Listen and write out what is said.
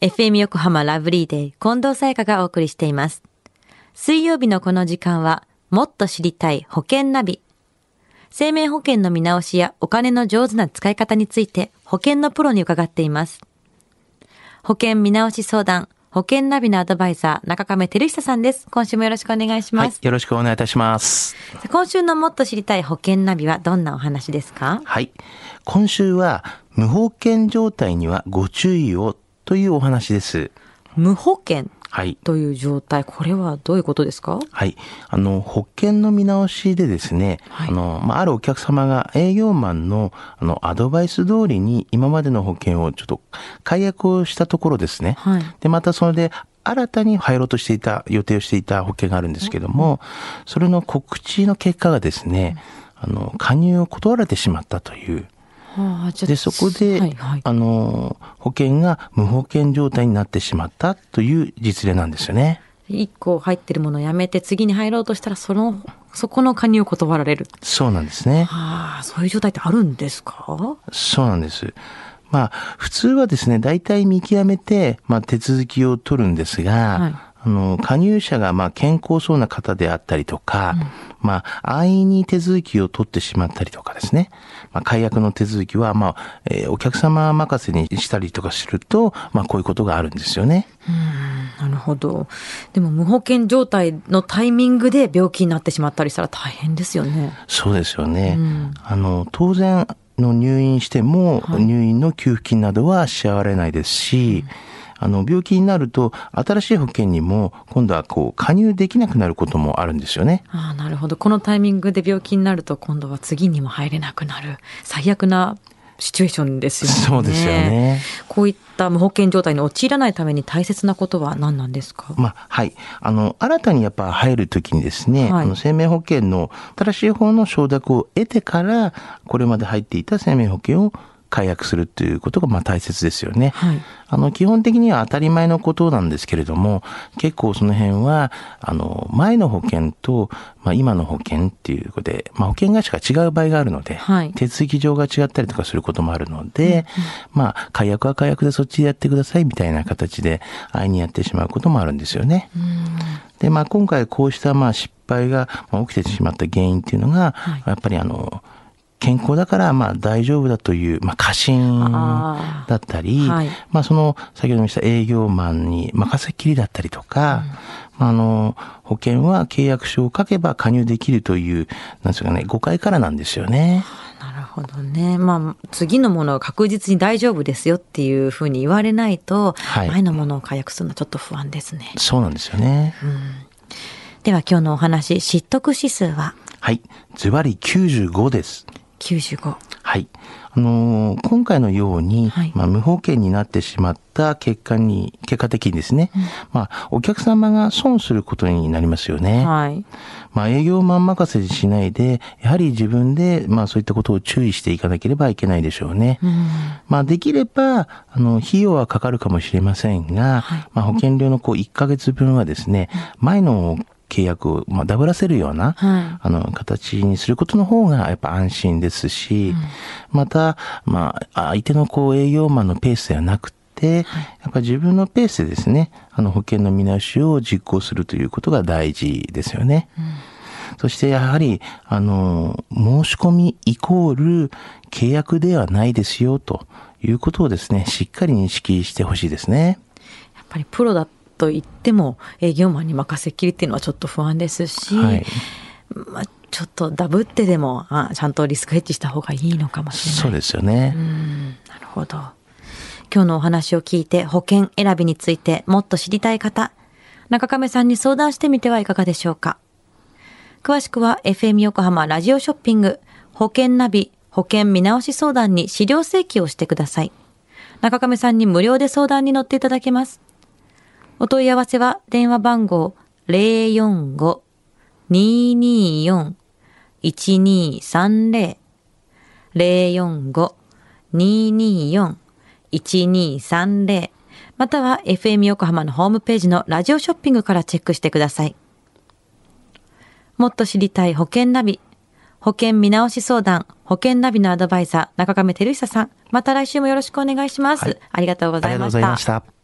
FM 横浜ラブリーデー近藤沙耶香がお送りしています。水曜日のこの時間は、もっと知りたい保険ナビ。生命保険の見直しやお金の上手な使い方について保険のプロに伺っています。保険見直し相談、保険ナビのアドバイザー、中亀照久さんです。今週もよろしくお願いします。はい、よろしくお願いいたします。今週のもっと知りたい保険ナビはどんなお話ですか？はい。今週は、無保険状態にはご注意をというお話です。無保険はい。という状態、これはどういうことですか？はい。あの、保険の見直しでですね、はいあの、まあ、あるお客様が営業マンの、あの、アドバイス通りに今までの保険をちょっと解約をしたところですね。はいで、またそれで、新たに入ろうとしていた、予定をしていた保険があるんですけども、それの告知の結果がですね、あの、加入を断られてしまったという、で、そこで、はいはい、あの、保険が無保険状態になってしまったという実例なんですよね。一個入ってるものをやめて次に入ろうとしたら、その、そこの加入を断られる。そうなんですね。はあ、そういう状態ってあるんですか？そうなんです。まあ、普通はですね、大体見極めて、まあ、手続きを取るんですが、はいあの、加入者が、まあ、健康そうな方であったりとか、まあ、安易に手続きを取ってしまったりとかですね。まあ、解約の手続きは、まあ、えーお客様任せにしたりとかすると、まあ、こういうことがあるんですよね。なるほど。でも無保険状態のタイミングで病気になってしまったりしたら大変ですよね。そうですよね。うんあの、当然、の入院しても、はい入院の給付金などは支払われないですし、あの、病気になると、新しい保険にも、今度はこう、加入できなくなることもあるんですよね。ああ、なるほど。このタイミングで病気になると今度は次にも入れなくなる。最悪なシチュエーションですよね。そうですよね。こういった無保険状態に陥らないために大切なことは何なんですか？まあ、はい。あの、新たにやっぱ入るときにですね、はいあの、生命保険の新しい方の承諾を得てから、これまで入っていた生命保険を解約するということが、まあ大切ですよね。はい。あの、基本的には当たり前のことなんですけれども、結構その辺は、あの、前の保険と、まあ今の保険っていうことで、まあ保険会社が違う場合があるので、はい手続き上が違ったりとかすることもあるので、まあ、解約は解約でそっちでやってくださいみたいな形で、安易にやってしまうこともあるんですよね。で、まあ今回こうしたまあ失敗がまあ起きてしまった原因っていうのが、はいやっぱりあの、健康だからまあ大丈夫だという、まあ過信あだったり、はいまあその先ほども言した営業マンに任せっきりだったりとか、まああの、保険は契約書を書けば加入できるという、なんですかね、誤解からなんですよね。なるほどね。まあ、次のものは確実に大丈夫ですよっていうふうに言われないと、はい前のものを解約するのはちょっと不安ですね。そうなんですよね。では今日のお話、知得指数は？はい。ズバリ95です。95。はい。あのー今回のように、はいまあ、無保険になってしまった結果に、結果的にですね、まあ、お客様が損することになりますよね。はい。まあ、営業マン任せにしないで、やはり自分で、まあ、そういったことを注意していかなければいけないでしょうね。まあ、できれば、あの、費用はかかるかもしれませんが、はいまあ、保険料のこう、1ヶ月分はですね、前の契約を、まあ、ダブらせるような、はいあの、形にすることの方がやっぱ安心ですし、また、まあ、相手のこう営業マンのペースではなくて、やっぱ自分のペースでですね、あの保険の見直しを実行するということが大事ですよね。そしてやはり、あの、申し込みイコール契約ではないですよということをですね、しっかり認識してほしいですね。やっぱりプロだと言っても営業マンに任せっきりっていうのはちょっと不安ですし、はい。まあ、ちょっとダブってでもあちゃんとリスクヘッジした方がいいのかもしれない。そうですよね。うんなるほど。今日のお話を聞いて保険選びについてもっと知りたい方、中亀さんに相談してみてはいかがでしょうか。詳しくは FM 横浜ラジオショッピング保険ナビ保険見直し相談に資料請求をしてください。中亀さんに無料で相談に乗っていただけます。お問い合わせは電話番号045-224-1230 045-224-1230または FM 横浜のホームページのラジオショッピングからチェックしてください。もっと知りたい保険ナビ。保険見直し相談、保険ナビのアドバイザー、中亀照久さん。また来週もよろしくお願いします。はいありがとうごありがとうございました。ざいました。